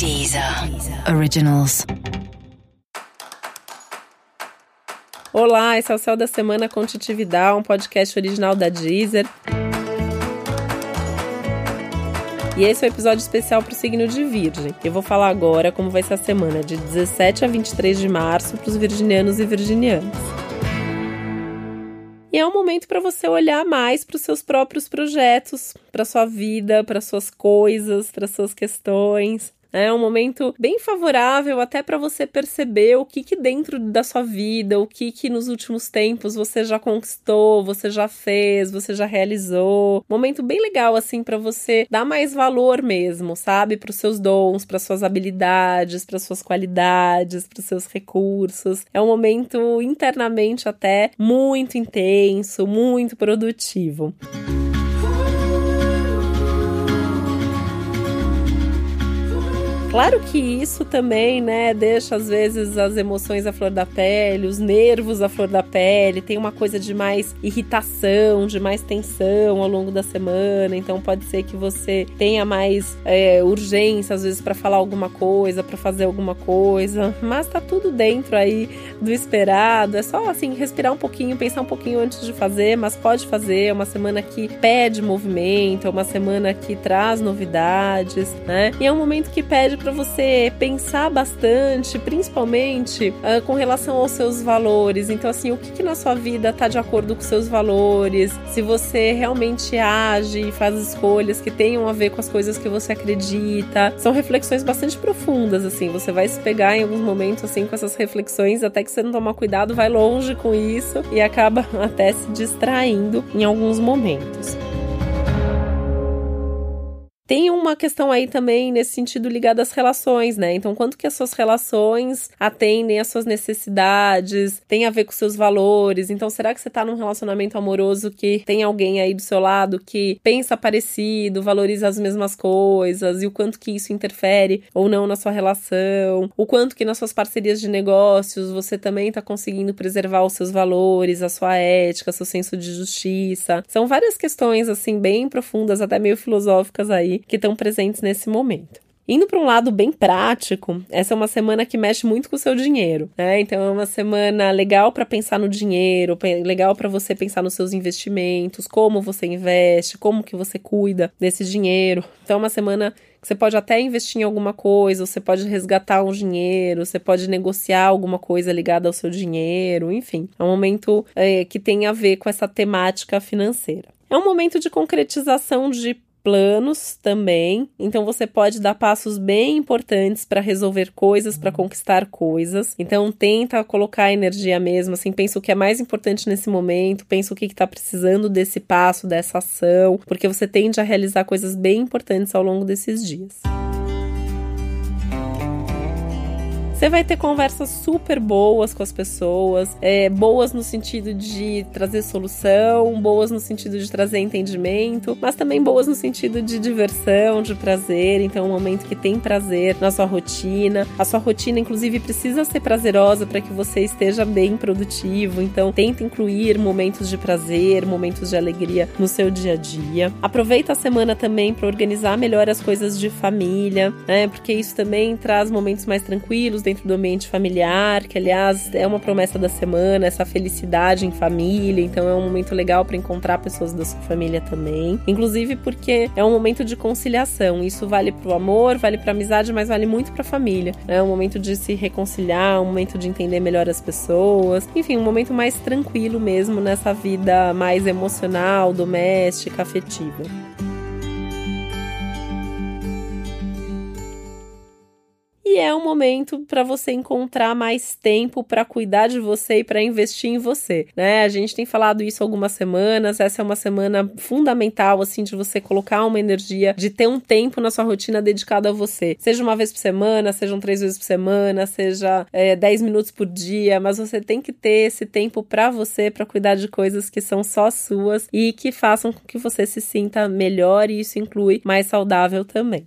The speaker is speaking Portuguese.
Deezer Originals. Olá, esse é o Céu da Semana com Titividade, um podcast original da Deezer. E esse é o um episódio especial para o signo de Virgem. Eu vou falar agora como vai ser a semana de 17 a 23 de março para os virginianos e virginianas. E é um momento para você olhar mais para os seus próprios projetos, para sua vida, para suas coisas, para suas questões. É um momento bem favorável até para você perceber o que, que dentro da sua vida, o que, que nos últimos tempos você já conquistou, você já fez, você já realizou. Momento bem legal assim para você dar mais valor mesmo, sabe, para os seus dons, para suas habilidades, para suas qualidades, para seus recursos. É um momento internamente até muito intenso, muito produtivo. Claro que isso também, né, deixa às vezes as emoções à flor da pele, os nervos à flor da pele, tem uma coisa de mais irritação, de mais tensão ao longo da semana, então pode ser que você tenha mais é, urgência às vezes para falar alguma coisa, para fazer alguma coisa, mas tá tudo dentro aí do esperado, é só assim respirar um pouquinho, pensar um pouquinho antes de fazer, mas pode fazer, é uma semana que pede movimento, é uma semana que traz novidades, né, e é um momento que pede para você pensar bastante, principalmente uh, com relação aos seus valores. Então, assim, o que, que na sua vida está de acordo com seus valores? Se você realmente age e faz escolhas que tenham a ver com as coisas que você acredita. São reflexões bastante profundas, assim. Você vai se pegar em alguns momentos, assim, com essas reflexões, até que você não tomar cuidado, vai longe com isso e acaba até se distraindo em alguns momentos. Tem uma questão aí também nesse sentido ligada às relações, né? Então, quanto que as suas relações atendem às suas necessidades, tem a ver com seus valores. Então, será que você tá num relacionamento amoroso que tem alguém aí do seu lado que pensa parecido, valoriza as mesmas coisas e o quanto que isso interfere ou não na sua relação? O quanto que nas suas parcerias de negócios você também tá conseguindo preservar os seus valores, a sua ética, seu senso de justiça. São várias questões assim bem profundas, até meio filosóficas aí que estão presentes nesse momento. Indo para um lado bem prático, essa é uma semana que mexe muito com o seu dinheiro, né? Então é uma semana legal para pensar no dinheiro, legal para você pensar nos seus investimentos, como você investe, como que você cuida desse dinheiro. Então é uma semana que você pode até investir em alguma coisa, você pode resgatar um dinheiro, você pode negociar alguma coisa ligada ao seu dinheiro, enfim. É um momento é, que tem a ver com essa temática financeira. É um momento de concretização de planos também. Então você pode dar passos bem importantes para resolver coisas, para conquistar coisas. Então tenta colocar energia mesmo, assim, pensa o que é mais importante nesse momento, pensa o que está precisando desse passo, dessa ação, porque você tende a realizar coisas bem importantes ao longo desses dias. Você vai ter conversas super boas com as pessoas, é, boas no sentido de trazer solução, boas no sentido de trazer entendimento, mas também boas no sentido de diversão, de prazer. Então, é um momento que tem prazer na sua rotina. A sua rotina, inclusive, precisa ser prazerosa para que você esteja bem produtivo. Então, tenta incluir momentos de prazer, momentos de alegria no seu dia a dia. Aproveita a semana também para organizar melhor as coisas de família, né? Porque isso também traz momentos mais tranquilos dentro do ambiente familiar, que aliás é uma promessa da semana, essa felicidade em família, então é um momento legal para encontrar pessoas da sua família também. Inclusive porque é um momento de conciliação. Isso vale para o amor, vale para amizade, mas vale muito para a família. É um momento de se reconciliar, um momento de entender melhor as pessoas. Enfim, um momento mais tranquilo mesmo nessa vida mais emocional, doméstica, afetiva. É um momento para você encontrar mais tempo para cuidar de você e para investir em você, né? A gente tem falado isso algumas semanas, essa é uma semana fundamental assim de você colocar uma energia, de ter um tempo na sua rotina dedicado a você, seja uma vez por semana, sejam três vezes por semana, seja é, dez minutos por dia, mas você tem que ter esse tempo para você, para cuidar de coisas que são só suas e que façam com que você se sinta melhor e isso inclui mais saudável também.